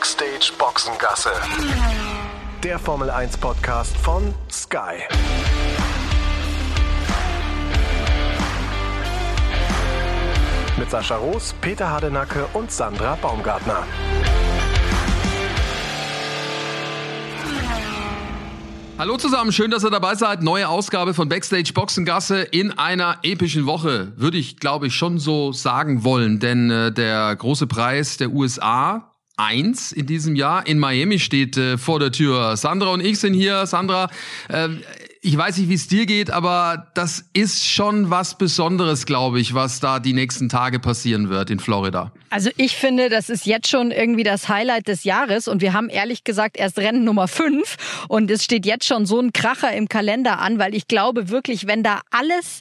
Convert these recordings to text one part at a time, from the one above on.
Backstage Boxengasse. Der Formel 1 Podcast von Sky. Mit Sascha Roos, Peter Hardenacke und Sandra Baumgartner. Hallo zusammen, schön, dass ihr dabei seid. Neue Ausgabe von Backstage Boxengasse in einer epischen Woche, würde ich, glaube ich, schon so sagen wollen. Denn äh, der große Preis der USA, eins in diesem Jahr, in Miami steht äh, vor der Tür. Sandra und ich sind hier. Sandra, äh, ich weiß nicht, wie es dir geht, aber das ist schon was Besonderes, glaube ich, was da die nächsten Tage passieren wird in Florida. Also ich finde, das ist jetzt schon irgendwie das Highlight des Jahres und wir haben ehrlich gesagt erst Rennen Nummer fünf und es steht jetzt schon so ein Kracher im Kalender an, weil ich glaube wirklich, wenn da alles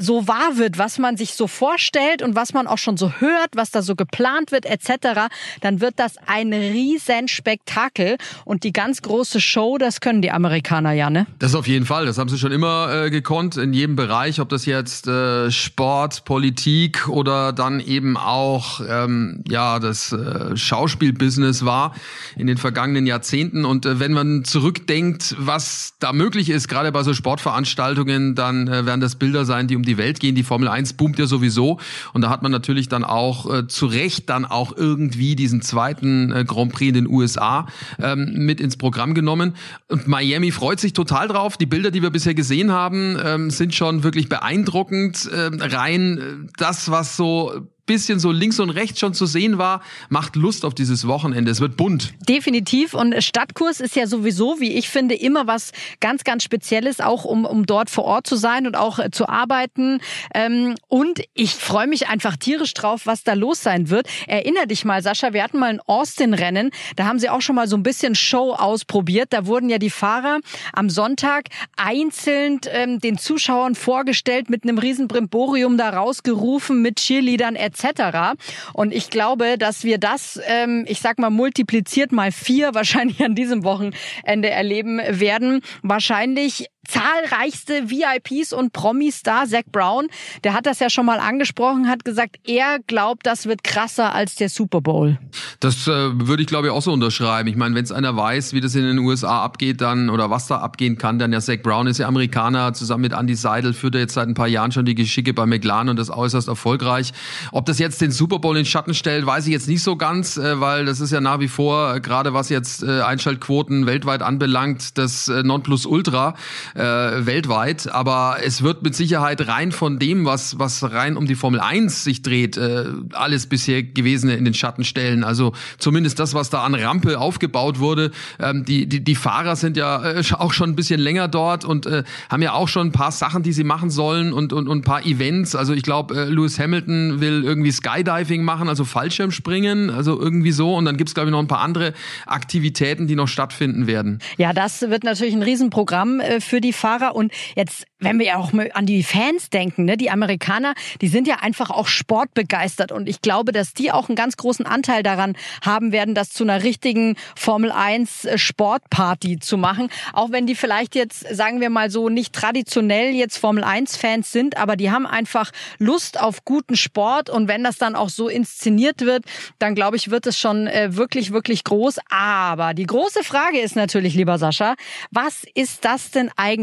so wahr wird, was man sich so vorstellt und was man auch schon so hört, was da so geplant wird etc., dann wird das ein riesen Spektakel und die ganz große Show, das können die Amerikaner ja, ne? Das auf jeden Fall, das haben sie schon immer äh, gekonnt in jedem Bereich, ob das jetzt äh, Sport, Politik oder dann eben auch ähm, ja das äh, Schauspielbusiness war in den vergangenen Jahrzehnten und äh, wenn man zurückdenkt, was da möglich ist, gerade bei so Sportveranstaltungen, dann äh, werden das Bilder sein, die um die die Welt gehen. Die Formel 1 boomt ja sowieso. Und da hat man natürlich dann auch äh, zu Recht dann auch irgendwie diesen zweiten äh, Grand Prix in den USA ähm, mit ins Programm genommen. Und Miami freut sich total drauf. Die Bilder, die wir bisher gesehen haben, ähm, sind schon wirklich beeindruckend. Ähm, rein äh, das, was so bisschen so links und rechts schon zu sehen war, macht Lust auf dieses Wochenende. Es wird bunt. Definitiv. Und Stadtkurs ist ja sowieso, wie ich finde, immer was ganz, ganz Spezielles, auch um, um dort vor Ort zu sein und auch äh, zu arbeiten. Ähm, und ich freue mich einfach tierisch drauf, was da los sein wird. Erinner dich mal, Sascha, wir hatten mal ein Austin-Rennen. Da haben sie auch schon mal so ein bisschen Show ausprobiert. Da wurden ja die Fahrer am Sonntag einzeln ähm, den Zuschauern vorgestellt, mit einem riesen Brimborium da rausgerufen, mit Cheerleadern etc etc. Und ich glaube, dass wir das, ähm, ich sag mal, multipliziert mal vier wahrscheinlich an diesem Wochenende erleben werden. Wahrscheinlich zahlreichste VIPs und Promis da. Zach Brown, der hat das ja schon mal angesprochen, hat gesagt, er glaubt, das wird krasser als der Super Bowl. Das äh, würde ich glaube ich auch so unterschreiben. Ich meine, wenn es einer weiß, wie das in den USA abgeht, dann oder was da abgehen kann, dann ja Zach Brown ist ja Amerikaner, zusammen mit Andy Seidel führt er jetzt seit ein paar Jahren schon die Geschicke bei McLaren und das äußerst erfolgreich. Ob das jetzt den Super Bowl in Schatten stellt, weiß ich jetzt nicht so ganz, äh, weil das ist ja nach wie vor, äh, gerade was jetzt äh, Einschaltquoten weltweit anbelangt, das äh, Nonplusultra äh, weltweit. Aber es wird mit Sicherheit rein von dem, was, was rein um die Formel 1 sich dreht, äh, alles bisher gewesene in den Schatten stellen. Also zumindest das, was da an Rampe aufgebaut wurde. Ähm, die, die, die Fahrer sind ja äh, auch schon ein bisschen länger dort und äh, haben ja auch schon ein paar Sachen, die sie machen sollen und, und, und ein paar Events. Also ich glaube, äh, Lewis Hamilton will irgendwie Skydiving machen, also Fallschirmspringen, also irgendwie so. Und dann gibt's glaube ich, noch ein paar andere Aktivitäten, die noch stattfinden werden. Ja, das wird natürlich ein Riesenprogramm äh, für die Fahrer. Und jetzt, wenn wir ja auch mal an die Fans denken, ne, die Amerikaner, die sind ja einfach auch sportbegeistert. Und ich glaube, dass die auch einen ganz großen Anteil daran haben werden, das zu einer richtigen Formel 1 äh, Sportparty zu machen. Auch wenn die vielleicht jetzt, sagen wir mal so, nicht traditionell jetzt Formel 1 Fans sind, aber die haben einfach Lust auf guten Sport. Und wenn das dann auch so inszeniert wird, dann glaube ich, wird es schon äh, wirklich, wirklich groß. Aber die große Frage ist natürlich, lieber Sascha, was ist das denn eigentlich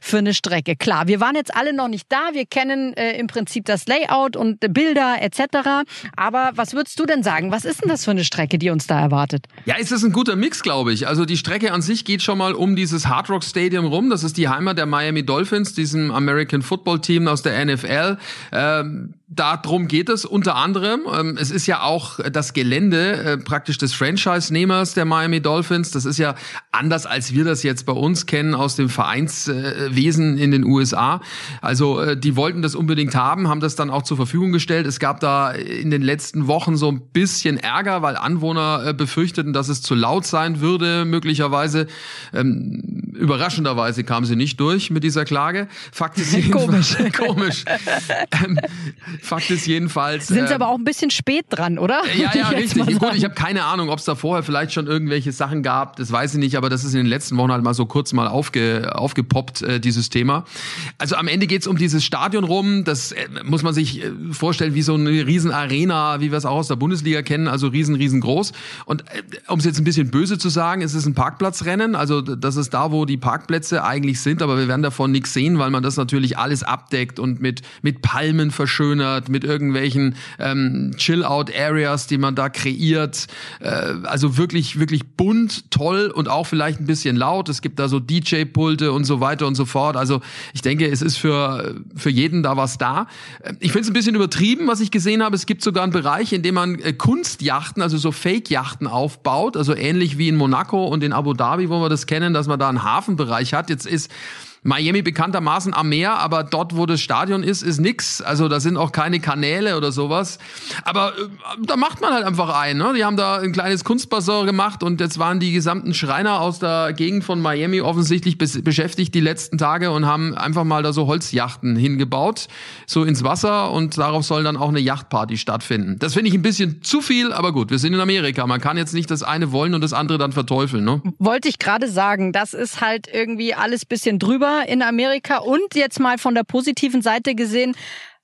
für eine Strecke? Klar, wir waren jetzt alle noch nicht da. Wir kennen äh, im Prinzip das Layout und Bilder etc. Aber was würdest du denn sagen? Was ist denn das für eine Strecke, die uns da erwartet? Ja, es ist ein guter Mix, glaube ich. Also die Strecke an sich geht schon mal um dieses Hard Rock Stadium rum. Das ist die Heimat der Miami Dolphins, diesem American Football Team aus der NFL. Ähm, Darum geht es unter anderem. Ähm, es ist ja auch das Gelände äh, praktisch des Franchise-Nehmers der Miami Dolphins. Das ist ja anders, als wir das jetzt bei uns kennen aus dem Vereinswesen in den USA. Also äh, die wollten das unbedingt haben, haben das dann auch zur Verfügung gestellt. Es gab da in den letzten Wochen so ein bisschen Ärger, weil Anwohner äh, befürchteten, dass es zu laut sein würde, möglicherweise. Ähm, überraschenderweise kam sie nicht durch mit dieser Klage. Fakt ist komisch. komisch. ähm, Fakt ist jedenfalls. Sind sie äh, aber auch ein bisschen spät dran, oder? Ja, ja, richtig. Gut, ich habe keine Ahnung, ob es da vorher vielleicht schon irgendwelche Sachen gab. Das weiß ich nicht, aber das ist in den letzten Wochen halt mal so kurz mal aufge, aufgepoppt, äh, dieses Thema. Also am Ende geht's um dieses Stadion rum. Das äh, muss man sich äh, vorstellen wie so eine riesen Arena, wie wir es auch aus der Bundesliga kennen, also riesen, riesengroß. Und äh, um es jetzt ein bisschen böse zu sagen, es ist ein Parkplatzrennen. Also das ist da, wo die Parkplätze eigentlich sind, aber wir werden davon nichts sehen, weil man das natürlich alles abdeckt und mit, mit Palmen verschönert, mit irgendwelchen ähm, Chill-Out-Areas, die man da kreiert. Äh, also wirklich, wirklich bunt, toll und auch vielleicht ein bisschen laut. Es gibt da so DJ-Pulte und so weiter und so fort. Also ich denke, es ist für, für jeden da was da. Ich finde es ein bisschen übertrieben, was ich gesehen habe. Es gibt sogar einen Bereich, in dem man äh, Kunstjachten, also so Fake-Yachten aufbaut, also ähnlich wie in Monaco und in Abu Dhabi, wo wir das kennen, dass man da einen Hafenbereich hat. Jetzt ist Miami bekanntermaßen am Meer, aber dort, wo das Stadion ist, ist nix. Also da sind auch keine Kanäle oder sowas. Aber äh, da macht man halt einfach ein. Ne? Die haben da ein kleines Kunstbassin gemacht und jetzt waren die gesamten Schreiner aus der Gegend von Miami offensichtlich beschäftigt die letzten Tage und haben einfach mal da so Holzjachten hingebaut, so ins Wasser und darauf soll dann auch eine Yachtparty stattfinden. Das finde ich ein bisschen zu viel, aber gut, wir sind in Amerika. Man kann jetzt nicht das eine wollen und das andere dann verteufeln. Ne? Wollte ich gerade sagen, das ist halt irgendwie alles bisschen drüber in Amerika und jetzt mal von der positiven Seite gesehen,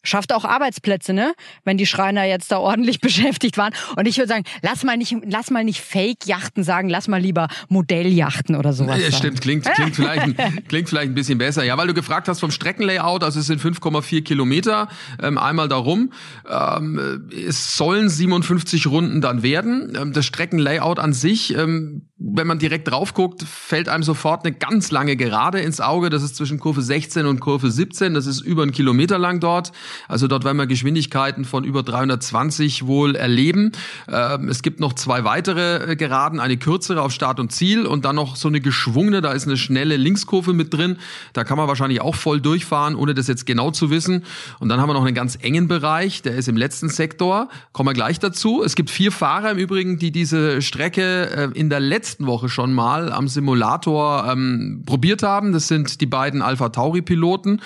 schafft auch Arbeitsplätze, ne? Wenn die Schreiner jetzt da ordentlich beschäftigt waren. Und ich würde sagen, lass mal nicht, lass mal nicht Fake-Yachten sagen, lass mal lieber Modelljachten oder sowas. Ja, stimmt, klingt, klingt, vielleicht, klingt vielleicht ein bisschen besser. Ja, weil du gefragt hast vom Streckenlayout, also es sind 5,4 Kilometer, ähm, einmal darum. Ähm, es sollen 57 Runden dann werden. Ähm, das Streckenlayout an sich, ähm, wenn man direkt drauf guckt, fällt einem sofort eine ganz lange Gerade ins Auge. Das ist zwischen Kurve 16 und Kurve 17. Das ist über einen Kilometer lang dort. Also dort werden wir Geschwindigkeiten von über 320 wohl erleben. Ähm, es gibt noch zwei weitere äh, Geraden, eine kürzere auf Start und Ziel und dann noch so eine geschwungene, da ist eine schnelle Linkskurve mit drin. Da kann man wahrscheinlich auch voll durchfahren, ohne das jetzt genau zu wissen. Und dann haben wir noch einen ganz engen Bereich, der ist im letzten Sektor. Kommen wir gleich dazu. Es gibt vier Fahrer im Übrigen, die diese Strecke äh, in der letzten Woche schon mal am Simulator ähm, probiert haben. Das sind die beiden Alpha Tauri Piloten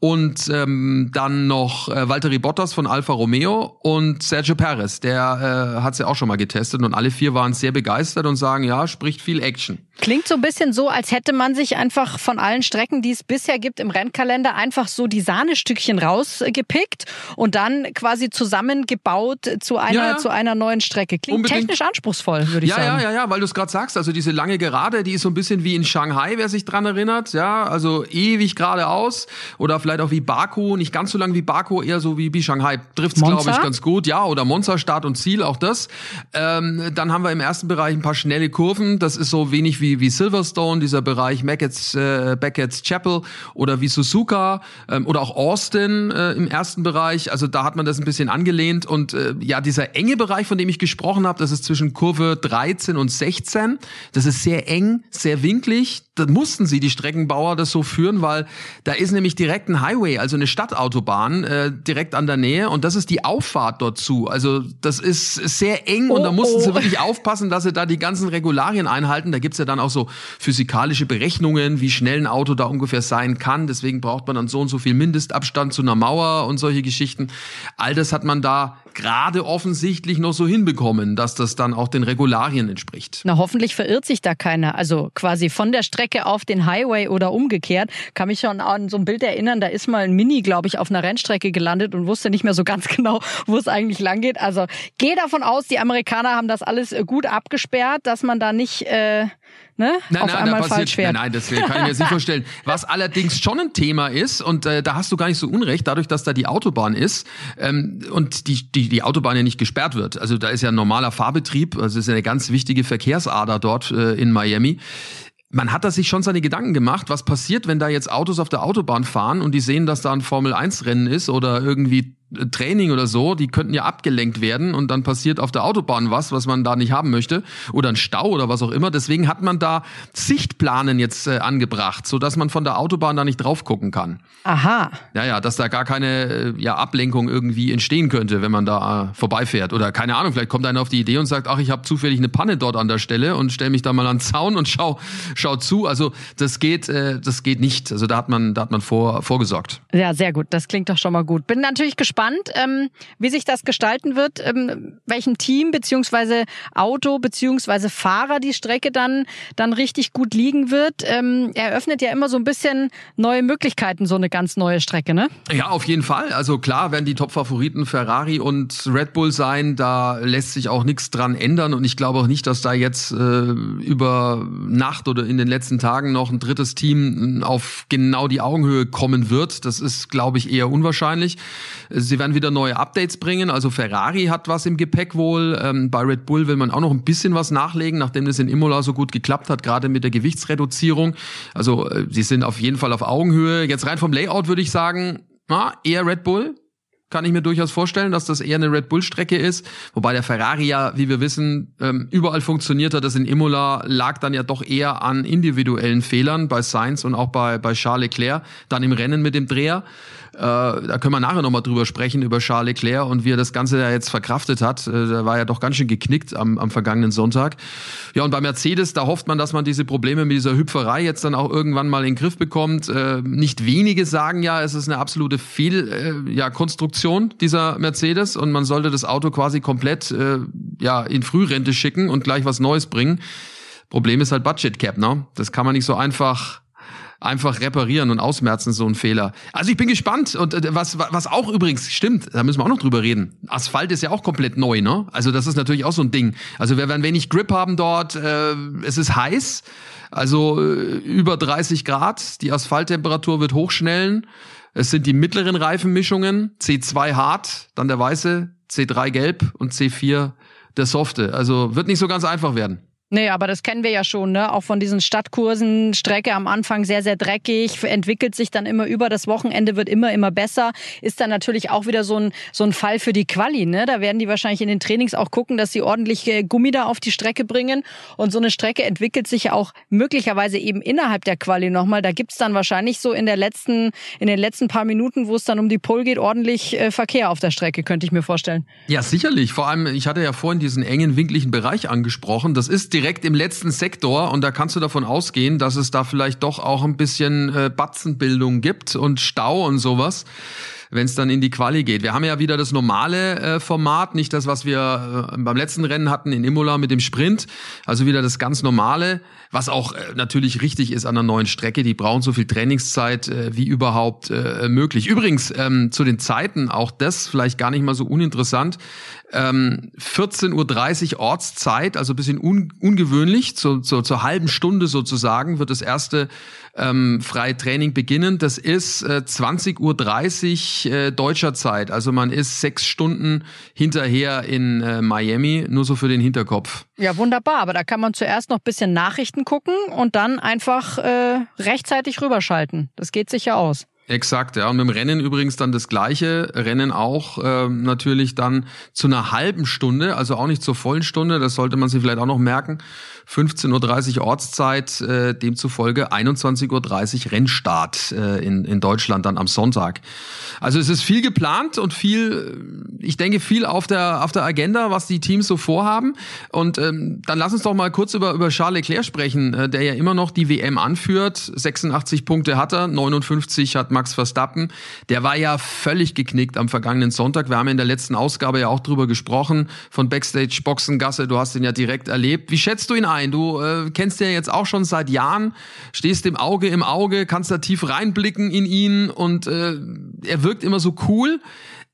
und ähm, dann noch äh, Valtteri Bottas von Alfa Romeo und Sergio Perez, der äh, hat sie ja auch schon mal getestet und alle vier waren sehr begeistert und sagen, ja, spricht viel Action. Klingt so ein bisschen so, als hätte man sich einfach von allen Strecken, die es bisher gibt im Rennkalender, einfach so die Sahnestückchen rausgepickt und dann quasi zusammengebaut zu einer, ja, ja. zu einer neuen Strecke. Klingt Unbedingt. technisch anspruchsvoll, würde ich ja, sagen. Ja, ja, ja, weil du es gerade sagst, also diese lange Gerade, die ist so ein bisschen wie in Shanghai, wer sich dran erinnert, ja, also ewig geradeaus oder vielleicht vielleicht auch wie Baku, nicht ganz so lang wie Baku, eher so wie, wie Shanghai. Trifft's, glaube ich, ganz gut. Ja, oder Monza, Start und Ziel, auch das. Ähm, dann haben wir im ersten Bereich ein paar schnelle Kurven. Das ist so wenig wie, wie Silverstone, dieser Bereich Beckett's, äh, Beckett's Chapel oder wie Suzuka ähm, oder auch Austin äh, im ersten Bereich. Also da hat man das ein bisschen angelehnt. Und äh, ja, dieser enge Bereich, von dem ich gesprochen habe, das ist zwischen Kurve 13 und 16. Das ist sehr eng, sehr winklig. Da mussten sie, die Streckenbauer, das so führen, weil da ist nämlich direkt ein Highway, also eine Stadtautobahn äh, direkt an der Nähe und das ist die Auffahrt dort zu. Also das ist sehr eng oh, und da mussten oh. sie wirklich aufpassen, dass sie da die ganzen Regularien einhalten. Da gibt's ja dann auch so physikalische Berechnungen, wie schnell ein Auto da ungefähr sein kann. Deswegen braucht man dann so und so viel Mindestabstand zu einer Mauer und solche Geschichten. All das hat man da gerade offensichtlich noch so hinbekommen, dass das dann auch den Regularien entspricht. Na, hoffentlich verirrt sich da keiner. Also quasi von der Strecke auf den Highway oder umgekehrt. Kann mich schon an so ein Bild erinnern, da ist mal ein Mini, glaube ich, auf einer Rennstrecke gelandet und wusste nicht mehr so ganz genau, wo es eigentlich lang geht. Also gehe davon aus, die Amerikaner haben das alles äh, gut abgesperrt, dass man da nicht äh, ne, nein, auf nein, einmal falsch fährt. Nein, nein, das kann ich mir jetzt nicht vorstellen. Was allerdings schon ein Thema ist, und äh, da hast du gar nicht so unrecht, dadurch, dass da die Autobahn ist ähm, und die, die, die Autobahn ja nicht gesperrt wird. Also da ist ja ein normaler Fahrbetrieb, also ist ja eine ganz wichtige Verkehrsader dort äh, in Miami man hat da sich schon seine Gedanken gemacht, was passiert, wenn da jetzt Autos auf der Autobahn fahren und die sehen, dass da ein Formel-1-Rennen ist oder irgendwie Training oder so, die könnten ja abgelenkt werden und dann passiert auf der Autobahn was, was man da nicht haben möchte oder ein Stau oder was auch immer. Deswegen hat man da Sichtplanen jetzt äh, angebracht, so dass man von der Autobahn da nicht drauf gucken kann. Aha. Ja, ja, dass da gar keine äh, ja, Ablenkung irgendwie entstehen könnte, wenn man da äh, vorbeifährt oder keine Ahnung, vielleicht kommt einer auf die Idee und sagt, ach, ich habe zufällig eine Panne dort an der Stelle und stell mich da mal an den Zaun und schau schau zu. Also, das geht äh, das geht nicht. Also, da hat man da hat man vor vorgesorgt. Ja, sehr gut. Das klingt doch schon mal gut. Bin natürlich gespannt gespannt, ähm, wie sich das gestalten wird, ähm, welchem Team beziehungsweise Auto beziehungsweise Fahrer die Strecke dann dann richtig gut liegen wird. Ähm, eröffnet ja immer so ein bisschen neue Möglichkeiten, so eine ganz neue Strecke, ne? Ja, auf jeden Fall. Also klar werden die Top-Favoriten Ferrari und Red Bull sein. Da lässt sich auch nichts dran ändern und ich glaube auch nicht, dass da jetzt äh, über Nacht oder in den letzten Tagen noch ein drittes Team auf genau die Augenhöhe kommen wird. Das ist, glaube ich, eher unwahrscheinlich. Sie werden wieder neue Updates bringen. Also Ferrari hat was im Gepäck wohl. Ähm, bei Red Bull will man auch noch ein bisschen was nachlegen, nachdem das in Imola so gut geklappt hat, gerade mit der Gewichtsreduzierung. Also äh, sie sind auf jeden Fall auf Augenhöhe. Jetzt rein vom Layout würde ich sagen, na, eher Red Bull kann ich mir durchaus vorstellen, dass das eher eine Red Bull-Strecke ist. Wobei der Ferrari ja, wie wir wissen, ähm, überall funktioniert hat. Das in Imola lag dann ja doch eher an individuellen Fehlern bei Sainz und auch bei, bei Charles Leclerc, dann im Rennen mit dem Dreher. Äh, da können wir nachher nochmal drüber sprechen, über Charles Leclerc und wie er das Ganze da jetzt verkraftet hat. Äh, der war ja doch ganz schön geknickt am, am vergangenen Sonntag. Ja, und bei Mercedes, da hofft man, dass man diese Probleme mit dieser Hüpferei jetzt dann auch irgendwann mal in den Griff bekommt. Äh, nicht wenige sagen ja, es ist eine absolute Fehlkonstruktion äh, ja, Konstruktion dieser Mercedes und man sollte das Auto quasi komplett ja, in Frührente schicken und gleich was Neues bringen. Problem ist halt Budget Cap, ne? Das kann man nicht so einfach einfach reparieren und ausmerzen, so ein Fehler. Also ich bin gespannt. Und äh, was, was auch übrigens stimmt, da müssen wir auch noch drüber reden. Asphalt ist ja auch komplett neu, ne? Also das ist natürlich auch so ein Ding. Also wir werden wenig Grip haben dort. Äh, es ist heiß, also äh, über 30 Grad. Die Asphalttemperatur wird hochschnellen. Es sind die mittleren Reifenmischungen, C2 hart, dann der weiße, C3 gelb und C4 der softe. Also wird nicht so ganz einfach werden. Nee, aber das kennen wir ja schon, ne? Auch von diesen Stadtkursen, Strecke am Anfang sehr, sehr dreckig, entwickelt sich dann immer über das Wochenende, wird immer, immer besser. Ist dann natürlich auch wieder so ein, so ein Fall für die Quali, ne? Da werden die wahrscheinlich in den Trainings auch gucken, dass sie ordentlich äh, Gummi da auf die Strecke bringen. Und so eine Strecke entwickelt sich ja auch möglicherweise eben innerhalb der Quali nochmal. Da gibt's dann wahrscheinlich so in der letzten, in den letzten paar Minuten, wo es dann um die Pole geht, ordentlich äh, Verkehr auf der Strecke, könnte ich mir vorstellen. Ja, sicherlich. Vor allem, ich hatte ja vorhin diesen engen, winkligen Bereich angesprochen. Das ist direkt im letzten Sektor und da kannst du davon ausgehen, dass es da vielleicht doch auch ein bisschen äh, Batzenbildung gibt und Stau und sowas wenn es dann in die Quali geht. Wir haben ja wieder das normale äh, Format, nicht das, was wir äh, beim letzten Rennen hatten in Imola mit dem Sprint, also wieder das ganz normale, was auch äh, natürlich richtig ist an der neuen Strecke. Die brauchen so viel Trainingszeit äh, wie überhaupt äh, möglich. Übrigens ähm, zu den Zeiten auch das vielleicht gar nicht mal so uninteressant. Ähm, 14.30 Uhr Ortszeit, also bisschen un ungewöhnlich, zu, zu, zur halben Stunde sozusagen wird das erste ähm, freie Training beginnen. Das ist äh, 20.30 Uhr äh, deutscher Zeit. Also man ist sechs Stunden hinterher in äh, Miami, nur so für den Hinterkopf. Ja, wunderbar. Aber da kann man zuerst noch bisschen Nachrichten gucken und dann einfach äh, rechtzeitig rüberschalten. Das geht sicher aus. Exakt, ja. Und mit dem Rennen übrigens dann das gleiche. Rennen auch äh, natürlich dann zu einer halben Stunde, also auch nicht zur vollen Stunde. Das sollte man sich vielleicht auch noch merken. 15.30 Uhr Ortszeit, äh, demzufolge 21.30 Uhr Rennstart äh, in, in Deutschland dann am Sonntag. Also es ist viel geplant und viel, ich denke, viel auf der, auf der Agenda, was die Teams so vorhaben. Und ähm, dann lass uns doch mal kurz über, über Charles Leclerc sprechen, äh, der ja immer noch die WM anführt. 86 Punkte hat er, 59 hat Max Verstappen. Der war ja völlig geknickt am vergangenen Sonntag. Wir haben in der letzten Ausgabe ja auch drüber gesprochen, von Backstage Boxengasse. Du hast ihn ja direkt erlebt. Wie schätzt du ihn ein? Du äh, kennst den jetzt auch schon seit Jahren, stehst dem Auge im Auge, kannst da tief reinblicken in ihn und äh, er wirkt immer so cool.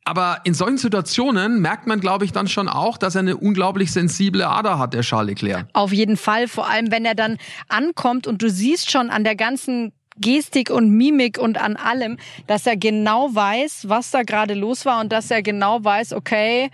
Aber in solchen Situationen merkt man, glaube ich, dann schon auch, dass er eine unglaublich sensible Ader hat, der Charles Leclerc. Auf jeden Fall, vor allem wenn er dann ankommt und du siehst schon an der ganzen Gestik und Mimik und an allem, dass er genau weiß, was da gerade los war und dass er genau weiß, okay,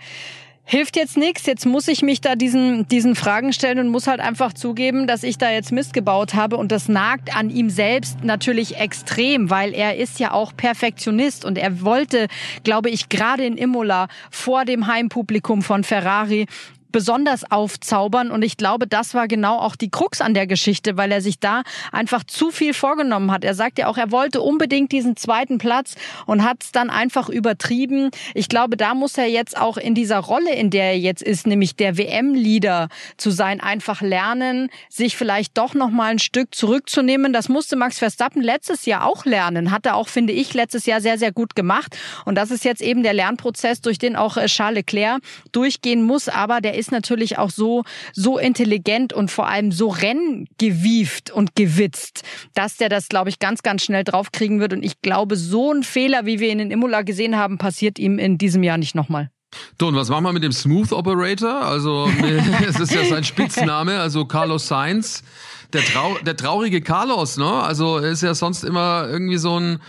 hilft jetzt nichts. Jetzt muss ich mich da diesen, diesen Fragen stellen und muss halt einfach zugeben, dass ich da jetzt Mist gebaut habe. Und das nagt an ihm selbst natürlich extrem, weil er ist ja auch Perfektionist und er wollte, glaube ich, gerade in Imola vor dem Heimpublikum von Ferrari besonders aufzaubern. Und ich glaube, das war genau auch die Krux an der Geschichte, weil er sich da einfach zu viel vorgenommen hat. Er sagt ja auch, er wollte unbedingt diesen zweiten Platz und hat es dann einfach übertrieben. Ich glaube, da muss er jetzt auch in dieser Rolle, in der er jetzt ist, nämlich der WM-Leader zu sein, einfach lernen, sich vielleicht doch noch mal ein Stück zurückzunehmen. Das musste Max Verstappen letztes Jahr auch lernen. Hat er auch, finde ich, letztes Jahr sehr, sehr gut gemacht. Und das ist jetzt eben der Lernprozess, durch den auch äh, Charles Leclerc durchgehen muss. Aber der ist natürlich auch so, so intelligent und vor allem so renngewieft und gewitzt, dass der das, glaube ich, ganz, ganz schnell draufkriegen wird. Und ich glaube, so ein Fehler, wie wir ihn in Imola gesehen haben, passiert ihm in diesem Jahr nicht nochmal. So, und was machen wir mit dem Smooth Operator? Also, es ist ja sein Spitzname, also Carlos Sainz. Der, Trau der traurige Carlos, ne? Also, er ist ja sonst immer irgendwie so ein,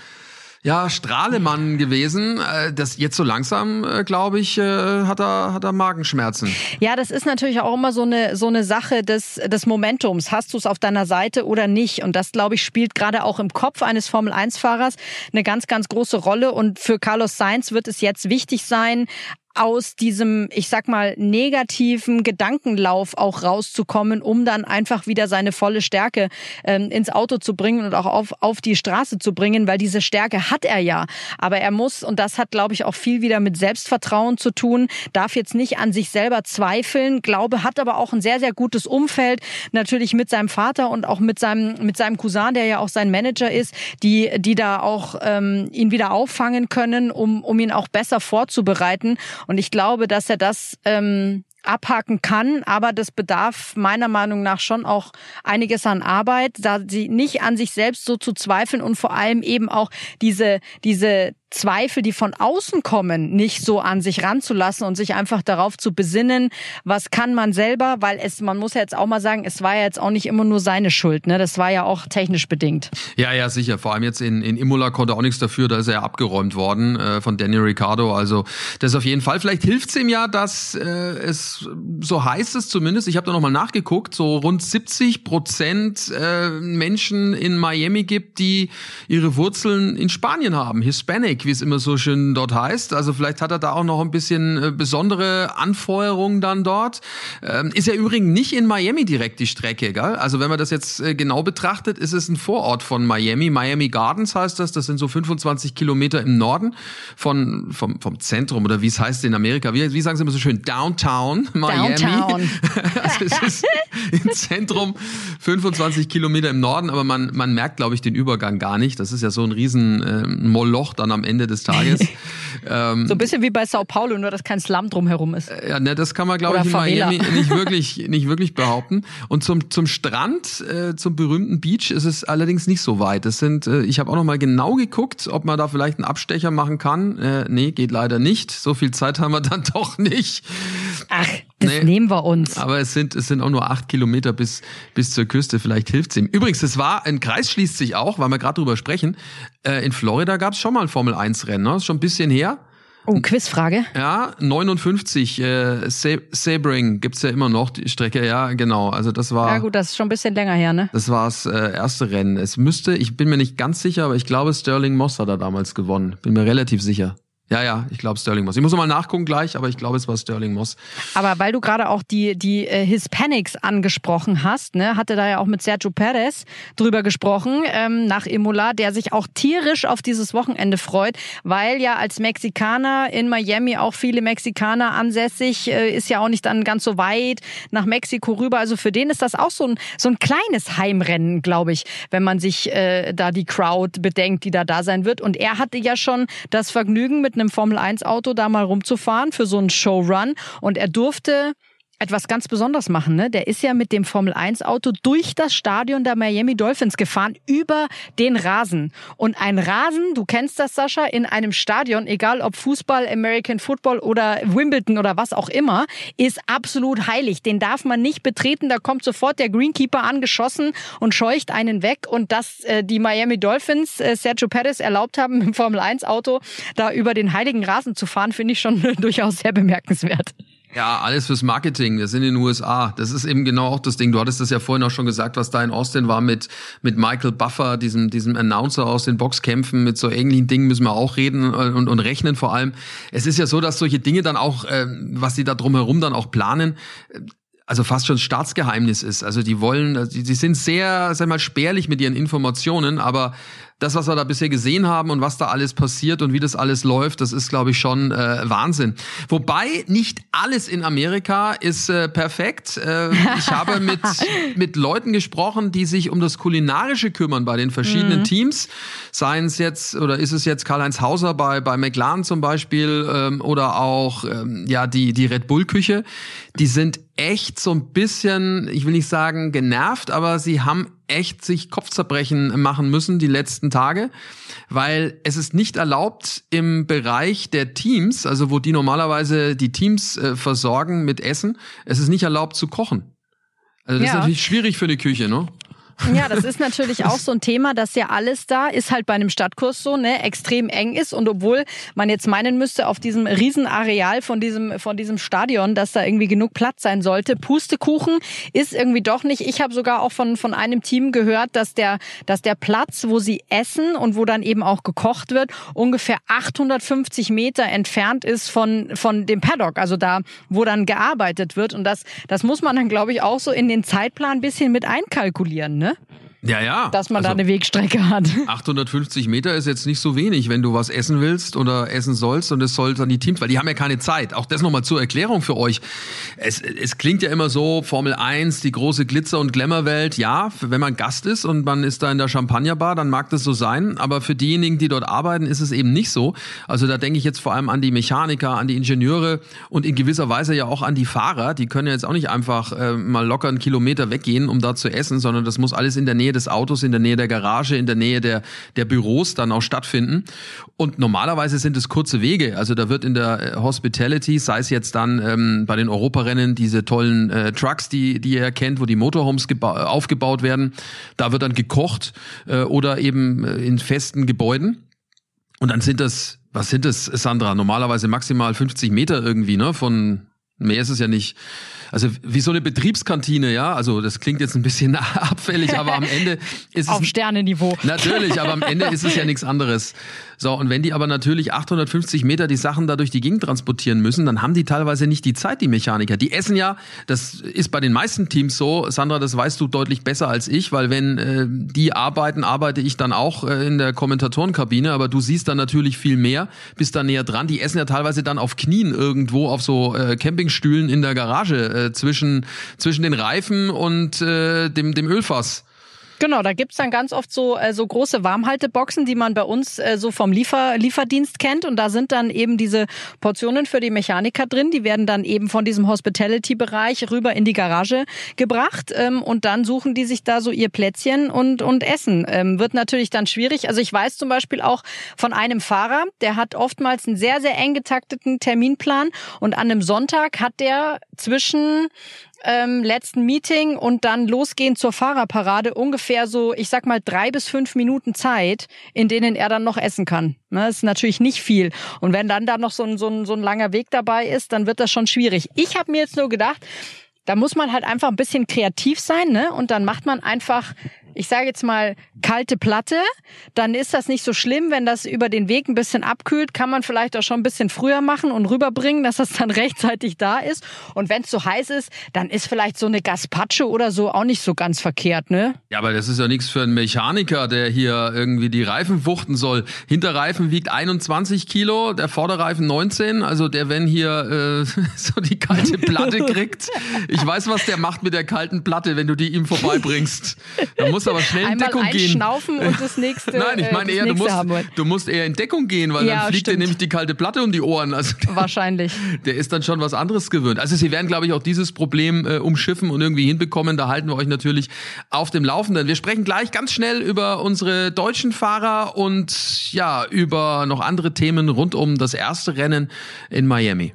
ja, Strahlemann gewesen. Äh, das jetzt so langsam, äh, glaube ich, äh, hat er, hat er Magenschmerzen. Ja, das ist natürlich auch immer so eine, so eine Sache des, des Momentums. Hast du es auf deiner Seite oder nicht? Und das, glaube ich, spielt gerade auch im Kopf eines Formel-1-Fahrers eine ganz, ganz große Rolle. Und für Carlos Sainz wird es jetzt wichtig sein, aus diesem, ich sag mal, negativen Gedankenlauf auch rauszukommen, um dann einfach wieder seine volle Stärke ähm, ins Auto zu bringen und auch auf, auf die Straße zu bringen, weil diese Stärke hat er ja. Aber er muss, und das hat, glaube ich, auch viel wieder mit Selbstvertrauen zu tun, darf jetzt nicht an sich selber zweifeln, glaube, hat aber auch ein sehr, sehr gutes Umfeld, natürlich mit seinem Vater und auch mit seinem, mit seinem Cousin, der ja auch sein Manager ist, die, die da auch ähm, ihn wieder auffangen können, um, um ihn auch besser vorzubereiten. Und ich glaube, dass er das ähm, abhaken kann, aber das bedarf meiner Meinung nach schon auch einiges an Arbeit, da sie nicht an sich selbst so zu zweifeln und vor allem eben auch diese diese Zweifel, die von außen kommen, nicht so an sich ranzulassen und sich einfach darauf zu besinnen, was kann man selber, weil es, man muss ja jetzt auch mal sagen, es war ja jetzt auch nicht immer nur seine Schuld, ne? Das war ja auch technisch bedingt. Ja, ja, sicher. Vor allem jetzt in, in Imola konnte auch nichts dafür, da ist er ja abgeräumt worden äh, von Daniel Ricciardo. Also das auf jeden Fall. Vielleicht hilft es ihm ja, dass äh, es, so heißt es zumindest, ich habe da nochmal nachgeguckt, so rund 70 Prozent äh, Menschen in Miami gibt, die ihre Wurzeln in Spanien haben, Hispanic wie es immer so schön dort heißt. Also vielleicht hat er da auch noch ein bisschen äh, besondere Anfeuerung dann dort. Ähm, ist ja übrigens nicht in Miami direkt die Strecke, gell? Also wenn man das jetzt äh, genau betrachtet, ist es ein Vorort von Miami. Miami Gardens heißt das. Das sind so 25 Kilometer im Norden von, vom, vom Zentrum oder wie es heißt in Amerika. Wie, wie sagen sie immer so schön? Downtown Miami. Downtown. also es ist im Zentrum 25 Kilometer im Norden, aber man, man merkt, glaube ich, den Übergang gar nicht. Das ist ja so ein riesen äh, Moloch dann am Ende Ende des Tages. ähm, so ein bisschen wie bei Sao Paulo, nur dass kein Slum drumherum ist. Ja, ne, das kann man, glaube ich, in. Miami nicht wirklich, nicht wirklich behaupten. Und zum, zum Strand, äh, zum berühmten Beach ist es allerdings nicht so weit. Das sind, äh, ich habe auch noch mal genau geguckt, ob man da vielleicht einen Abstecher machen kann. Äh, nee, geht leider nicht. So viel Zeit haben wir dann doch nicht. Ach, das nee, nehmen wir uns. Aber es sind, es sind auch nur acht Kilometer bis, bis zur Küste. Vielleicht hilft's ihm. Übrigens, es war, ein Kreis schließt sich auch, weil wir gerade drüber sprechen. Äh, in Florida gab es schon mal ein Formel 1 Rennen. Ne? Das ist schon ein bisschen her. Oh, Quizfrage. Ja, 59, äh, Sebring gibt's ja immer noch, die Strecke, ja, genau. Also das war. Ja gut, das ist schon ein bisschen länger her, ne? Das war das äh, erste Rennen. Es müsste, ich bin mir nicht ganz sicher, aber ich glaube, Sterling Moss hat da damals gewonnen. Bin mir relativ sicher. Ja, ja, ich glaube Sterling Moss. Ich muss noch mal nachgucken gleich, aber ich glaube, es war Sterling Moss. Aber weil du gerade auch die, die äh, Hispanics angesprochen hast, ne, hatte da ja auch mit Sergio Perez drüber gesprochen, ähm, nach Imola, der sich auch tierisch auf dieses Wochenende freut, weil ja als Mexikaner in Miami auch viele Mexikaner ansässig, äh, ist ja auch nicht dann ganz so weit nach Mexiko rüber. Also für den ist das auch so ein, so ein kleines Heimrennen, glaube ich, wenn man sich äh, da die Crowd bedenkt, die da da sein wird. Und er hatte ja schon das Vergnügen mit mit einem Formel-1-Auto da mal rumzufahren für so einen Showrun. Und er durfte etwas ganz Besonderes machen. Ne? Der ist ja mit dem Formel-1-Auto durch das Stadion der Miami Dolphins gefahren, über den Rasen. Und ein Rasen, du kennst das, Sascha, in einem Stadion, egal ob Fußball, American Football oder Wimbledon oder was auch immer, ist absolut heilig. Den darf man nicht betreten. Da kommt sofort der Greenkeeper angeschossen und scheucht einen weg. Und dass äh, die Miami Dolphins äh, Sergio Perez erlaubt haben, dem Formel-1-Auto da über den heiligen Rasen zu fahren, finde ich schon durchaus sehr bemerkenswert. Ja, alles fürs Marketing. Wir sind in den USA. Das ist eben genau auch das Ding. Du hattest das ja vorhin auch schon gesagt, was da in Austin war mit, mit Michael Buffer, diesem, diesem Announcer aus den Boxkämpfen. Mit so ähnlichen Dingen müssen wir auch reden und, und rechnen vor allem. Es ist ja so, dass solche Dinge dann auch, äh, was die da drumherum dann auch planen, also fast schon Staatsgeheimnis ist. Also die wollen, die, die sind sehr, sag mal, spärlich mit ihren Informationen, aber das, was wir da bisher gesehen haben und was da alles passiert und wie das alles läuft, das ist, glaube ich, schon äh, Wahnsinn. Wobei nicht alles in Amerika ist äh, perfekt. Äh, ich habe mit, mit Leuten gesprochen, die sich um das Kulinarische kümmern bei den verschiedenen mhm. Teams. Seien es jetzt, oder ist es jetzt Karl-Heinz Hauser bei, bei McLaren zum Beispiel ähm, oder auch ähm, ja die, die Red Bull-Küche. Die sind echt so ein bisschen, ich will nicht sagen genervt, aber sie haben echt sich Kopfzerbrechen machen müssen die letzten Tage, weil es ist nicht erlaubt im Bereich der Teams, also wo die normalerweise die Teams äh, versorgen mit Essen, es ist nicht erlaubt zu kochen. Also das ja. ist natürlich schwierig für eine Küche, ne? Ja, das ist natürlich auch so ein Thema, dass ja alles da ist halt bei einem Stadtkurs so, ne, extrem eng ist und obwohl man jetzt meinen müsste auf diesem Riesenareal von diesem von diesem Stadion, dass da irgendwie genug Platz sein sollte, Pustekuchen ist irgendwie doch nicht. Ich habe sogar auch von von einem Team gehört, dass der dass der Platz, wo sie essen und wo dann eben auch gekocht wird, ungefähr 850 Meter entfernt ist von von dem Paddock, also da, wo dann gearbeitet wird und das das muss man dann glaube ich auch so in den Zeitplan bisschen mit einkalkulieren. Ne? Ne? Ja, ja. Dass man also, da eine Wegstrecke hat. 850 Meter ist jetzt nicht so wenig, wenn du was essen willst oder essen sollst und es soll dann die Teams, weil die haben ja keine Zeit. Auch das nochmal zur Erklärung für euch. Es, es klingt ja immer so, Formel 1, die große Glitzer- und Glamour-Welt. Ja, wenn man Gast ist und man ist da in der Champagnerbar, dann mag das so sein. Aber für diejenigen, die dort arbeiten, ist es eben nicht so. Also da denke ich jetzt vor allem an die Mechaniker, an die Ingenieure und in gewisser Weise ja auch an die Fahrer. Die können ja jetzt auch nicht einfach äh, mal locker einen Kilometer weggehen, um da zu essen, sondern das muss alles in der Nähe des Autos, in der Nähe der Garage, in der Nähe der, der Büros dann auch stattfinden. Und normalerweise sind es kurze Wege. Also da wird in der äh, Hospitality, sei es jetzt dann ähm, bei den Europarennen, diese tollen äh, Trucks, die, die ihr kennt, wo die Motorhomes aufgebaut werden, da wird dann gekocht äh, oder eben äh, in festen Gebäuden. Und dann sind das, was sind das, Sandra? Normalerweise maximal 50 Meter irgendwie, ne? Von mehr ist es ja nicht also wie so eine Betriebskantine, ja. Also das klingt jetzt ein bisschen abfällig, aber am Ende ist es auf Sternenniveau. Natürlich, aber am Ende ist es ja nichts anderes. So, und wenn die aber natürlich 850 Meter die Sachen da durch die Gegend transportieren müssen, dann haben die teilweise nicht die Zeit, die Mechaniker. Die essen ja, das ist bei den meisten Teams so, Sandra, das weißt du deutlich besser als ich, weil wenn äh, die arbeiten, arbeite ich dann auch äh, in der Kommentatorenkabine, aber du siehst dann natürlich viel mehr, bist da näher dran. Die essen ja teilweise dann auf Knien irgendwo auf so äh, Campingstühlen in der Garage äh, zwischen, zwischen den Reifen und äh, dem, dem Ölfass. Genau, da gibt's dann ganz oft so, äh, so große Warmhalteboxen, die man bei uns äh, so vom Liefer Lieferdienst kennt. Und da sind dann eben diese Portionen für die Mechaniker drin. Die werden dann eben von diesem Hospitality-Bereich rüber in die Garage gebracht. Ähm, und dann suchen die sich da so ihr Plätzchen und, und essen. Ähm, wird natürlich dann schwierig. Also ich weiß zum Beispiel auch von einem Fahrer, der hat oftmals einen sehr, sehr eng getakteten Terminplan. Und an einem Sonntag hat der zwischen ähm, letzten Meeting und dann losgehen zur Fahrerparade ungefähr so, ich sag mal, drei bis fünf Minuten Zeit, in denen er dann noch essen kann. Ne, das ist natürlich nicht viel. Und wenn dann da noch so ein, so, ein, so ein langer Weg dabei ist, dann wird das schon schwierig. Ich habe mir jetzt nur gedacht, da muss man halt einfach ein bisschen kreativ sein, ne? Und dann macht man einfach ich sage jetzt mal, kalte Platte, dann ist das nicht so schlimm. Wenn das über den Weg ein bisschen abkühlt, kann man vielleicht auch schon ein bisschen früher machen und rüberbringen, dass das dann rechtzeitig da ist. Und wenn es zu heiß ist, dann ist vielleicht so eine Gaspacho oder so auch nicht so ganz verkehrt, ne? Ja, aber das ist ja nichts für einen Mechaniker, der hier irgendwie die Reifen wuchten soll. Hinterreifen wiegt 21 Kilo, der Vorderreifen 19. Also der, wenn hier äh, so die kalte Platte kriegt, ich weiß, was der macht mit der kalten Platte, wenn du die ihm vorbeibringst. Da muss musst aber schnell in Deckung gehen. Schnaufen und das nächste. Nein, ich meine äh, eher, du musst, du musst eher in Deckung gehen, weil ja, dann fliegt stimmt. dir nämlich die kalte Platte um die Ohren. Also Wahrscheinlich. Der ist dann schon was anderes gewöhnt. Also sie werden, glaube ich, auch dieses Problem äh, umschiffen und irgendwie hinbekommen. Da halten wir euch natürlich auf dem Laufenden. Wir sprechen gleich ganz schnell über unsere deutschen Fahrer und ja, über noch andere Themen rund um das erste Rennen in Miami.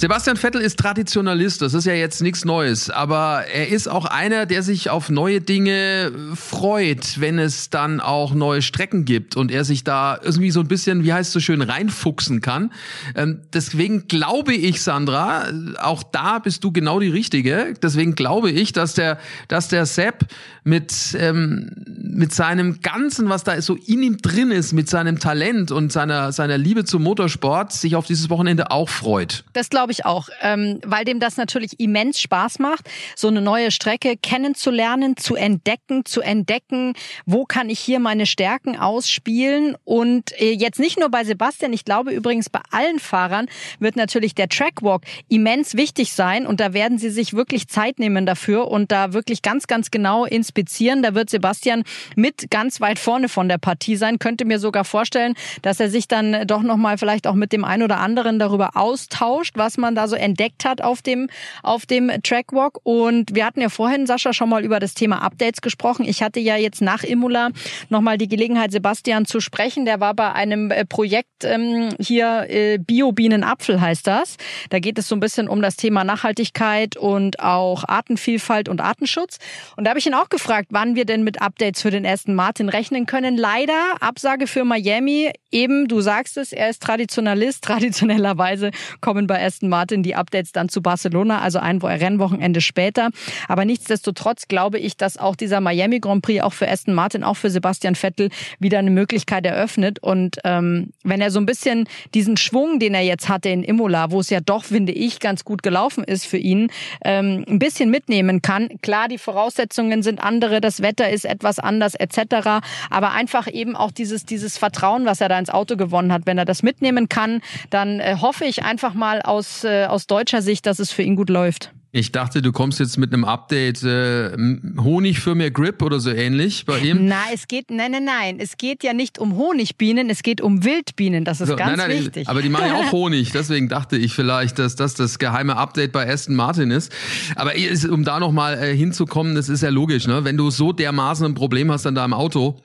Sebastian Vettel ist Traditionalist, das ist ja jetzt nichts Neues, aber er ist auch einer, der sich auf neue Dinge freut, wenn es dann auch neue Strecken gibt und er sich da irgendwie so ein bisschen, wie heißt es so schön, reinfuchsen kann. Ähm, deswegen glaube ich, Sandra, auch da bist du genau die Richtige. Deswegen glaube ich, dass der, dass der Sepp mit, ähm, mit seinem Ganzen, was da so in ihm drin ist, mit seinem Talent und seiner, seiner Liebe zum Motorsport, sich auf dieses Wochenende auch freut. Das glaube glaube ich auch, ähm, weil dem das natürlich immens Spaß macht, so eine neue Strecke kennenzulernen, zu entdecken, zu entdecken, wo kann ich hier meine Stärken ausspielen und äh, jetzt nicht nur bei Sebastian, ich glaube übrigens bei allen Fahrern wird natürlich der Trackwalk immens wichtig sein und da werden sie sich wirklich Zeit nehmen dafür und da wirklich ganz, ganz genau inspizieren. Da wird Sebastian mit ganz weit vorne von der Partie sein, könnte mir sogar vorstellen, dass er sich dann doch nochmal vielleicht auch mit dem einen oder anderen darüber austauscht, was man da so entdeckt hat auf dem, auf dem Trackwalk. Und wir hatten ja vorhin, Sascha, schon mal über das Thema Updates gesprochen. Ich hatte ja jetzt nach Imola nochmal die Gelegenheit, Sebastian zu sprechen. Der war bei einem äh, Projekt ähm, hier, äh, Biobienenapfel heißt das. Da geht es so ein bisschen um das Thema Nachhaltigkeit und auch Artenvielfalt und Artenschutz. Und da habe ich ihn auch gefragt, wann wir denn mit Updates für den ersten Martin rechnen können. Leider Absage für Miami. Eben, du sagst es, er ist Traditionalist. Traditionellerweise kommen bei Aston Martin die Updates dann zu Barcelona, also ein Rennwochenende später. Aber nichtsdestotrotz glaube ich, dass auch dieser Miami Grand Prix auch für Aston Martin, auch für Sebastian Vettel wieder eine Möglichkeit eröffnet. Und ähm, wenn er so ein bisschen diesen Schwung, den er jetzt hatte in Imola, wo es ja doch, finde ich, ganz gut gelaufen ist für ihn, ähm, ein bisschen mitnehmen kann. Klar, die Voraussetzungen sind andere, das Wetter ist etwas anders etc. Aber einfach eben auch dieses, dieses Vertrauen, was er da ins Auto gewonnen hat, wenn er das mitnehmen kann, dann äh, hoffe ich einfach mal aus äh, aus deutscher Sicht, dass es für ihn gut läuft. Ich dachte, du kommst jetzt mit einem Update äh, Honig für mehr Grip oder so ähnlich bei ihm. Nein, es geht, nein, nein, nein, es geht ja nicht um Honigbienen, es geht um Wildbienen. Das ist so, ganz nein, nein, wichtig. Aber die machen ja auch Honig, deswegen dachte ich vielleicht, dass das das geheime Update bei Aston Martin ist. Aber um da nochmal äh, hinzukommen, das ist ja logisch, ne? Wenn du so dermaßen ein Problem hast an deinem Auto,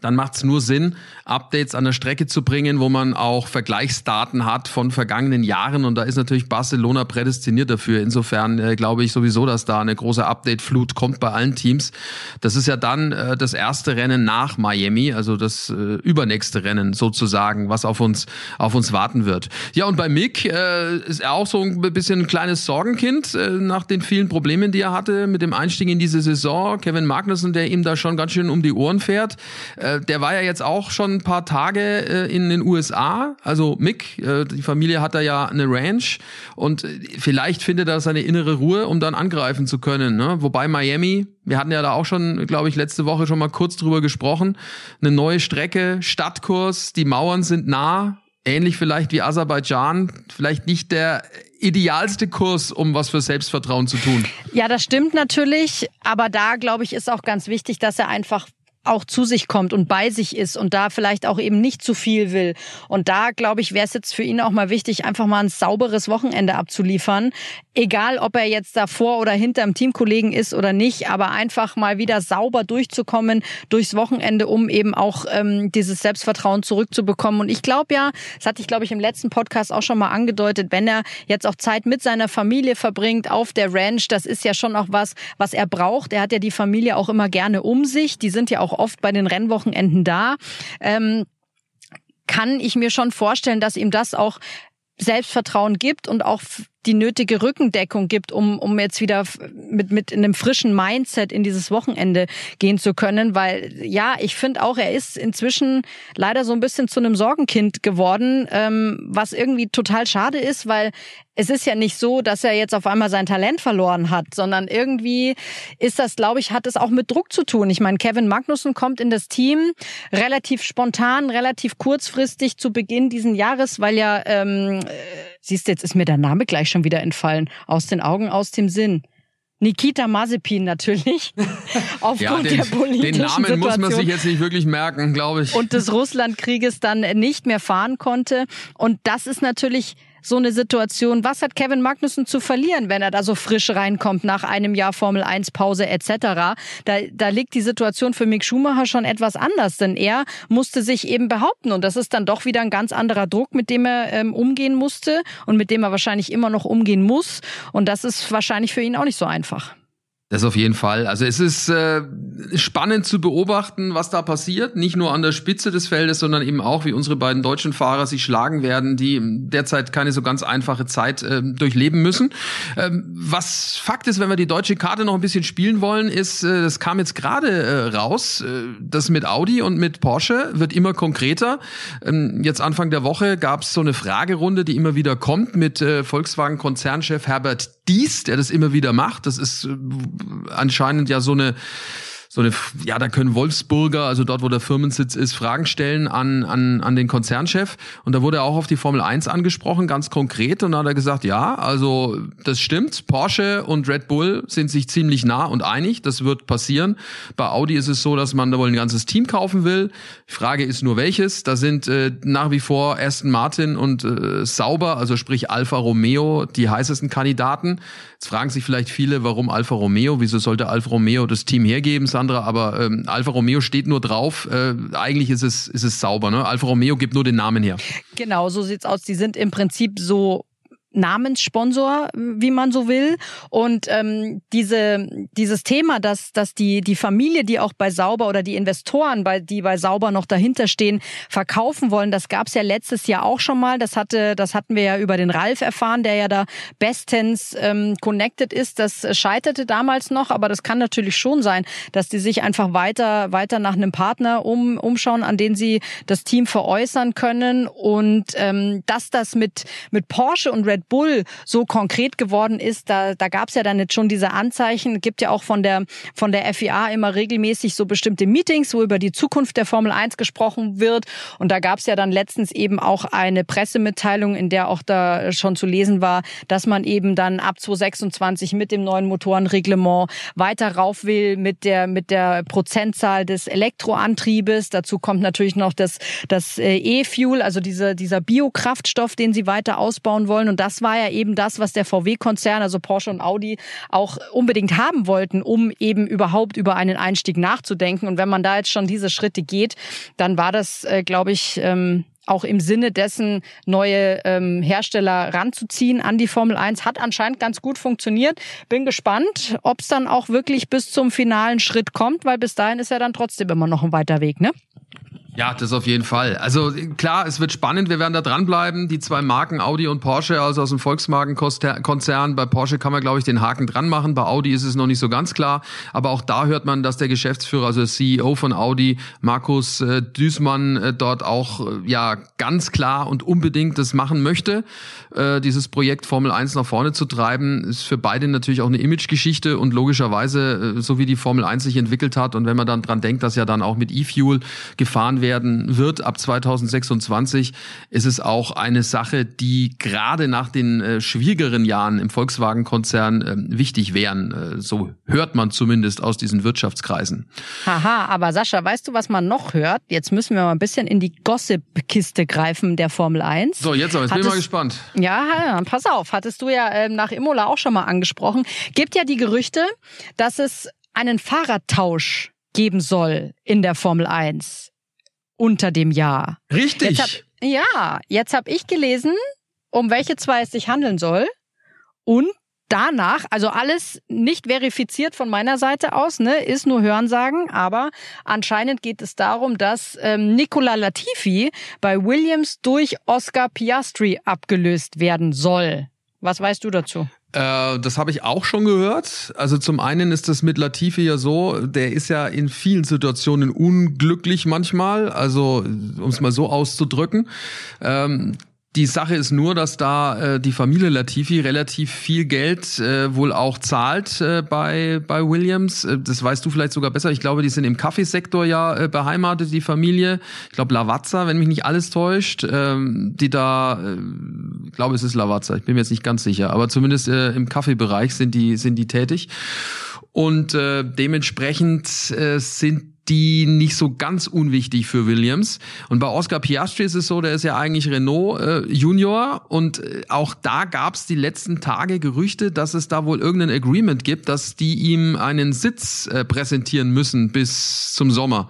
dann macht es nur Sinn, Updates an der Strecke zu bringen, wo man auch Vergleichsdaten hat von vergangenen Jahren. Und da ist natürlich Barcelona prädestiniert dafür. Insofern äh, glaube ich sowieso, dass da eine große Update-Flut kommt bei allen Teams. Das ist ja dann äh, das erste Rennen nach Miami, also das äh, übernächste Rennen sozusagen, was auf uns, auf uns warten wird. Ja, und bei Mick äh, ist er auch so ein bisschen ein kleines Sorgenkind äh, nach den vielen Problemen, die er hatte mit dem Einstieg in diese Saison. Kevin Magnussen, der ihm da schon ganz schön um die Ohren fährt. Äh, der war ja jetzt auch schon ein paar Tage äh, in den USA. Also Mick, äh, die Familie hat da ja eine Ranch und äh, vielleicht findet er seine innere Ruhe, um dann angreifen zu können. Ne? Wobei Miami, wir hatten ja da auch schon, glaube ich, letzte Woche schon mal kurz drüber gesprochen, eine neue Strecke, Stadtkurs, die Mauern sind nah, ähnlich vielleicht wie Aserbaidschan, vielleicht nicht der idealste Kurs, um was für Selbstvertrauen zu tun. Ja, das stimmt natürlich, aber da glaube ich ist auch ganz wichtig, dass er einfach auch zu sich kommt und bei sich ist und da vielleicht auch eben nicht zu viel will. Und da, glaube ich, wäre es jetzt für ihn auch mal wichtig, einfach mal ein sauberes Wochenende abzuliefern. Egal, ob er jetzt davor oder hinterm Teamkollegen ist oder nicht, aber einfach mal wieder sauber durchzukommen durchs Wochenende, um eben auch ähm, dieses Selbstvertrauen zurückzubekommen. Und ich glaube ja, das hatte ich, glaube ich, im letzten Podcast auch schon mal angedeutet, wenn er jetzt auch Zeit mit seiner Familie verbringt auf der Ranch, das ist ja schon auch was, was er braucht. Er hat ja die Familie auch immer gerne um sich. Die sind ja auch oft bei den Rennwochenenden da. Ähm, kann ich mir schon vorstellen, dass ihm das auch Selbstvertrauen gibt und auch die nötige Rückendeckung gibt, um, um jetzt wieder mit, mit einem frischen Mindset in dieses Wochenende gehen zu können. Weil ja, ich finde auch, er ist inzwischen leider so ein bisschen zu einem Sorgenkind geworden, ähm, was irgendwie total schade ist, weil es ist ja nicht so, dass er jetzt auf einmal sein Talent verloren hat, sondern irgendwie ist das, glaube ich, hat es auch mit Druck zu tun. Ich meine, Kevin Magnussen kommt in das Team relativ spontan, relativ kurzfristig zu Beginn diesen Jahres, weil ja, ähm, siehst du, jetzt ist mir der Name gleich schon wieder entfallen. Aus den Augen, aus dem Sinn. Nikita Mazepin natürlich. Aufgrund ja, den, der politischen Den Namen Situation. muss man sich jetzt nicht wirklich merken, glaube ich. Und des Russlandkrieges dann nicht mehr fahren konnte. Und das ist natürlich so eine Situation. Was hat Kevin Magnussen zu verlieren, wenn er da so frisch reinkommt nach einem Jahr Formel 1 Pause etc.? Da, da liegt die Situation für Mick Schumacher schon etwas anders, denn er musste sich eben behaupten und das ist dann doch wieder ein ganz anderer Druck, mit dem er ähm, umgehen musste und mit dem er wahrscheinlich immer noch umgehen muss und das ist wahrscheinlich für ihn auch nicht so einfach. Das auf jeden Fall. Also es ist äh, spannend zu beobachten, was da passiert. Nicht nur an der Spitze des Feldes, sondern eben auch, wie unsere beiden deutschen Fahrer sich schlagen werden, die derzeit keine so ganz einfache Zeit äh, durchleben müssen. Ähm, was Fakt ist, wenn wir die deutsche Karte noch ein bisschen spielen wollen, ist, äh, das kam jetzt gerade äh, raus, äh, das mit Audi und mit Porsche wird immer konkreter. Ähm, jetzt Anfang der Woche gab es so eine Fragerunde, die immer wieder kommt mit äh, Volkswagen-Konzernchef Herbert Dies, der das immer wieder macht. Das ist äh, anscheinend ja so eine so eine, ja, da können Wolfsburger, also dort, wo der Firmensitz ist, Fragen stellen an, an, an den Konzernchef. Und da wurde er auch auf die Formel 1 angesprochen, ganz konkret. Und da hat er gesagt, ja, also das stimmt. Porsche und Red Bull sind sich ziemlich nah und einig. Das wird passieren. Bei Audi ist es so, dass man da wohl ein ganzes Team kaufen will. Frage ist nur welches. Da sind äh, nach wie vor Aston Martin und äh, Sauber, also sprich Alfa Romeo, die heißesten Kandidaten. Jetzt fragen sich vielleicht viele, warum Alfa Romeo? Wieso sollte Alfa Romeo das Team hergeben? andere, aber ähm, Alfa Romeo steht nur drauf. Äh, eigentlich ist es, ist es sauber. Ne? Alfa Romeo gibt nur den Namen her. Genau, so sieht's aus. Die sind im Prinzip so Namenssponsor, wie man so will. Und ähm, diese, dieses Thema, dass, dass die, die Familie, die auch bei Sauber oder die Investoren, bei, die bei Sauber noch dahinter stehen, verkaufen wollen, das gab's ja letztes Jahr auch schon mal. Das hatte, das hatten wir ja über den Ralf erfahren, der ja da bestens ähm, connected ist. Das scheiterte damals noch, aber das kann natürlich schon sein, dass die sich einfach weiter, weiter nach einem Partner um, umschauen, an den sie das Team veräußern können. Und ähm, dass das mit, mit Porsche und Red Bull so konkret geworden ist, da, da gab es ja dann jetzt schon diese Anzeichen. Gibt ja auch von der, von der FIA immer regelmäßig so bestimmte Meetings, wo über die Zukunft der Formel 1 gesprochen wird. Und da gab es ja dann letztens eben auch eine Pressemitteilung, in der auch da schon zu lesen war, dass man eben dann ab 2026 mit dem neuen Motorenreglement weiter rauf will mit der, mit der Prozentzahl des Elektroantriebes. Dazu kommt natürlich noch das, das äh, E-Fuel, also diese, dieser Biokraftstoff, den sie weiter ausbauen wollen. Und das das war ja eben das, was der VW-Konzern, also Porsche und Audi, auch unbedingt haben wollten, um eben überhaupt über einen Einstieg nachzudenken. Und wenn man da jetzt schon diese Schritte geht, dann war das, äh, glaube ich, ähm, auch im Sinne dessen, neue ähm, Hersteller ranzuziehen an die Formel 1. Hat anscheinend ganz gut funktioniert. Bin gespannt, ob es dann auch wirklich bis zum finalen Schritt kommt, weil bis dahin ist ja dann trotzdem immer noch ein weiter Weg, ne? Ja, das auf jeden Fall. Also klar, es wird spannend, wir werden da dranbleiben. Die zwei Marken Audi und Porsche, also aus dem Volkswagen-Konzern. Bei Porsche kann man, glaube ich, den Haken dran machen. Bei Audi ist es noch nicht so ganz klar. Aber auch da hört man, dass der Geschäftsführer, also der CEO von Audi, Markus äh, Düßmann, äh, dort auch äh, ja ganz klar und unbedingt das machen möchte. Äh, dieses Projekt Formel 1 nach vorne zu treiben, ist für beide natürlich auch eine Imagegeschichte und logischerweise, äh, so wie die Formel 1 sich entwickelt hat und wenn man dann dran denkt, dass ja dann auch mit E-Fuel gefahren wird, werden wird ab 2026, ist es auch eine Sache, die gerade nach den äh, schwierigeren Jahren im Volkswagen-Konzern äh, wichtig wären. Äh, so hört man zumindest aus diesen Wirtschaftskreisen. Haha, aber Sascha, weißt du, was man noch hört? Jetzt müssen wir mal ein bisschen in die Gossip-Kiste greifen der Formel 1. So, jetzt aber, jetzt Hattest, bin ich mal gespannt. Ja, pass auf, hattest du ja ähm, nach Imola auch schon mal angesprochen. Gibt ja die Gerüchte, dass es einen Fahrradtausch geben soll in der Formel 1 unter dem Jahr. Richtig. Jetzt hab, ja, jetzt habe ich gelesen, um welche zwei es sich handeln soll. Und danach, also alles nicht verifiziert von meiner Seite aus, ne, ist nur Hörensagen, aber anscheinend geht es darum, dass ähm, Nicola Latifi bei Williams durch Oscar Piastri abgelöst werden soll. Was weißt du dazu? Äh, das habe ich auch schon gehört. Also zum einen ist das mit Latifi ja so, der ist ja in vielen Situationen unglücklich manchmal, also um es mal so auszudrücken. Ähm, die Sache ist nur, dass da äh, die Familie Latifi relativ viel Geld äh, wohl auch zahlt äh, bei, bei Williams. Äh, das weißt du vielleicht sogar besser. Ich glaube, die sind im Kaffeesektor ja äh, beheimatet, die Familie. Ich glaube, Lavazza, wenn mich nicht alles täuscht, ähm, die da, äh, ich glaube, es ist Lavazza, ich bin mir jetzt nicht ganz sicher, aber zumindest äh, im Kaffeebereich sind die, sind die tätig. Und äh, dementsprechend äh, sind die nicht so ganz unwichtig für Williams. Und bei Oscar Piastri ist es so, der ist ja eigentlich Renault äh, Junior und äh, auch da gab es die letzten Tage Gerüchte, dass es da wohl irgendein Agreement gibt, dass die ihm einen Sitz äh, präsentieren müssen bis zum Sommer.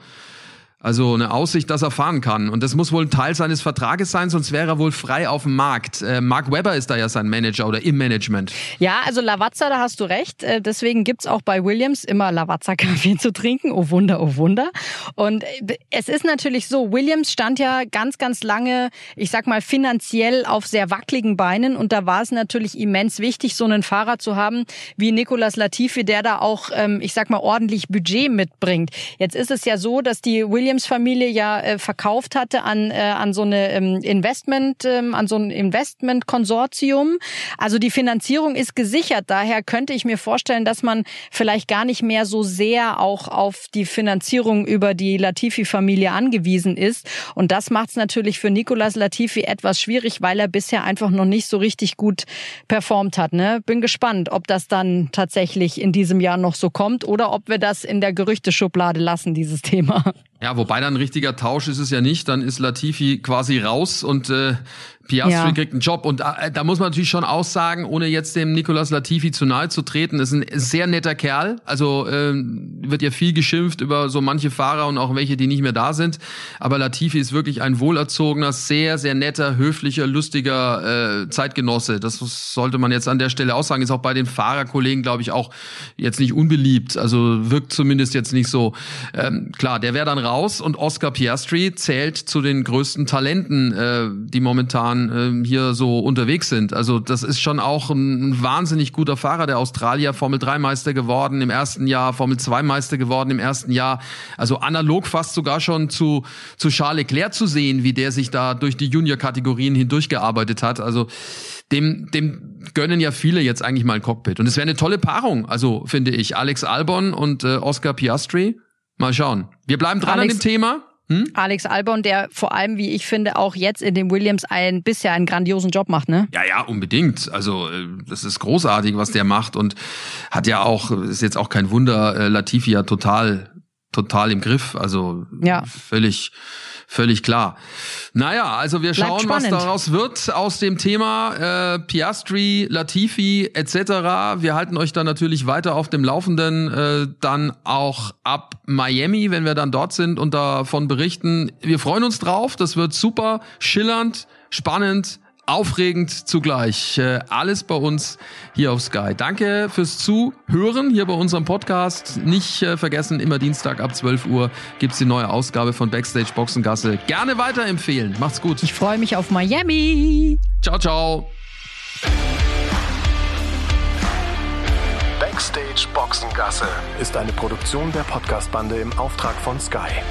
Also eine Aussicht, dass er fahren kann. Und das muss wohl ein Teil seines Vertrages sein, sonst wäre er wohl frei auf dem Markt. Äh, Mark Webber ist da ja sein Manager oder im Management. Ja, also Lavazza, da hast du recht. Äh, deswegen gibt's auch bei Williams immer Lavazza-Kaffee zu trinken. Oh Wunder, oh Wunder. Und äh, es ist natürlich so, Williams stand ja ganz, ganz lange, ich sag mal, finanziell auf sehr wackeligen Beinen. Und da war es natürlich immens wichtig, so einen Fahrer zu haben wie Nicolas Latifi, der da auch, ähm, ich sag mal, ordentlich Budget mitbringt. Jetzt ist es ja so, dass die Williams Williams-Familie ja äh, verkauft hatte an, äh, an so eine ähm, Investment, ähm, an so ein Investment-Konsortium. Also die Finanzierung ist gesichert. Daher könnte ich mir vorstellen, dass man vielleicht gar nicht mehr so sehr auch auf die Finanzierung über die Latifi-Familie angewiesen ist. Und das macht es natürlich für Nicolas Latifi etwas schwierig, weil er bisher einfach noch nicht so richtig gut performt hat. Ne? Bin gespannt, ob das dann tatsächlich in diesem Jahr noch so kommt oder ob wir das in der Gerüchteschublade lassen, dieses Thema. Ja, wobei dann ein richtiger Tausch ist es ja nicht. Dann ist Latifi quasi raus und äh, Piastri ja. kriegt einen Job. Und äh, da muss man natürlich schon aussagen, ohne jetzt dem Nicolas Latifi zu nahe zu treten, ist ein sehr netter Kerl. Also äh, wird ja viel geschimpft über so manche Fahrer und auch welche, die nicht mehr da sind. Aber Latifi ist wirklich ein wohlerzogener, sehr, sehr netter, höflicher, lustiger äh, Zeitgenosse. Das sollte man jetzt an der Stelle auch sagen. Ist auch bei den Fahrerkollegen, glaube ich, auch jetzt nicht unbeliebt. Also wirkt zumindest jetzt nicht so. Ähm, klar, der wäre dann raus und Oscar Piastri zählt zu den größten Talenten, äh, die momentan äh, hier so unterwegs sind. Also das ist schon auch ein, ein wahnsinnig guter Fahrer, der Australier Formel 3 Meister geworden im ersten Jahr, Formel 2 Meister geworden im ersten Jahr. Also analog fast sogar schon zu, zu Charles Leclerc zu sehen, wie der sich da durch die Junior-Kategorien hindurchgearbeitet hat. Also dem, dem gönnen ja viele jetzt eigentlich mal ein Cockpit. Und es wäre eine tolle Paarung, also finde ich. Alex Albon und äh, Oscar Piastri. Mal schauen. Wir bleiben dran Alex, an dem Thema. Hm? Alex Albon, der vor allem, wie ich finde, auch jetzt in dem Williams ein bisher einen grandiosen Job macht, ne? Ja, ja, unbedingt. Also äh, das ist großartig, was der macht und hat ja auch, ist jetzt auch kein Wunder, äh, Latifi ja total, total im Griff. Also ja. völlig völlig klar. Naja, also wir schauen, was daraus wird aus dem Thema äh, Piastri, Latifi etc. Wir halten euch dann natürlich weiter auf dem Laufenden, äh, dann auch ab Miami, wenn wir dann dort sind und davon berichten. Wir freuen uns drauf, das wird super, schillernd, spannend aufregend zugleich. Äh, alles bei uns hier auf Sky. Danke fürs Zuhören hier bei unserem Podcast. Nicht äh, vergessen, immer Dienstag ab 12 Uhr gibt's die neue Ausgabe von Backstage Boxengasse. Gerne weiterempfehlen. Macht's gut. Ich freue mich auf Miami. Ciao, ciao. Backstage Boxengasse ist eine Produktion der Podcastbande im Auftrag von Sky.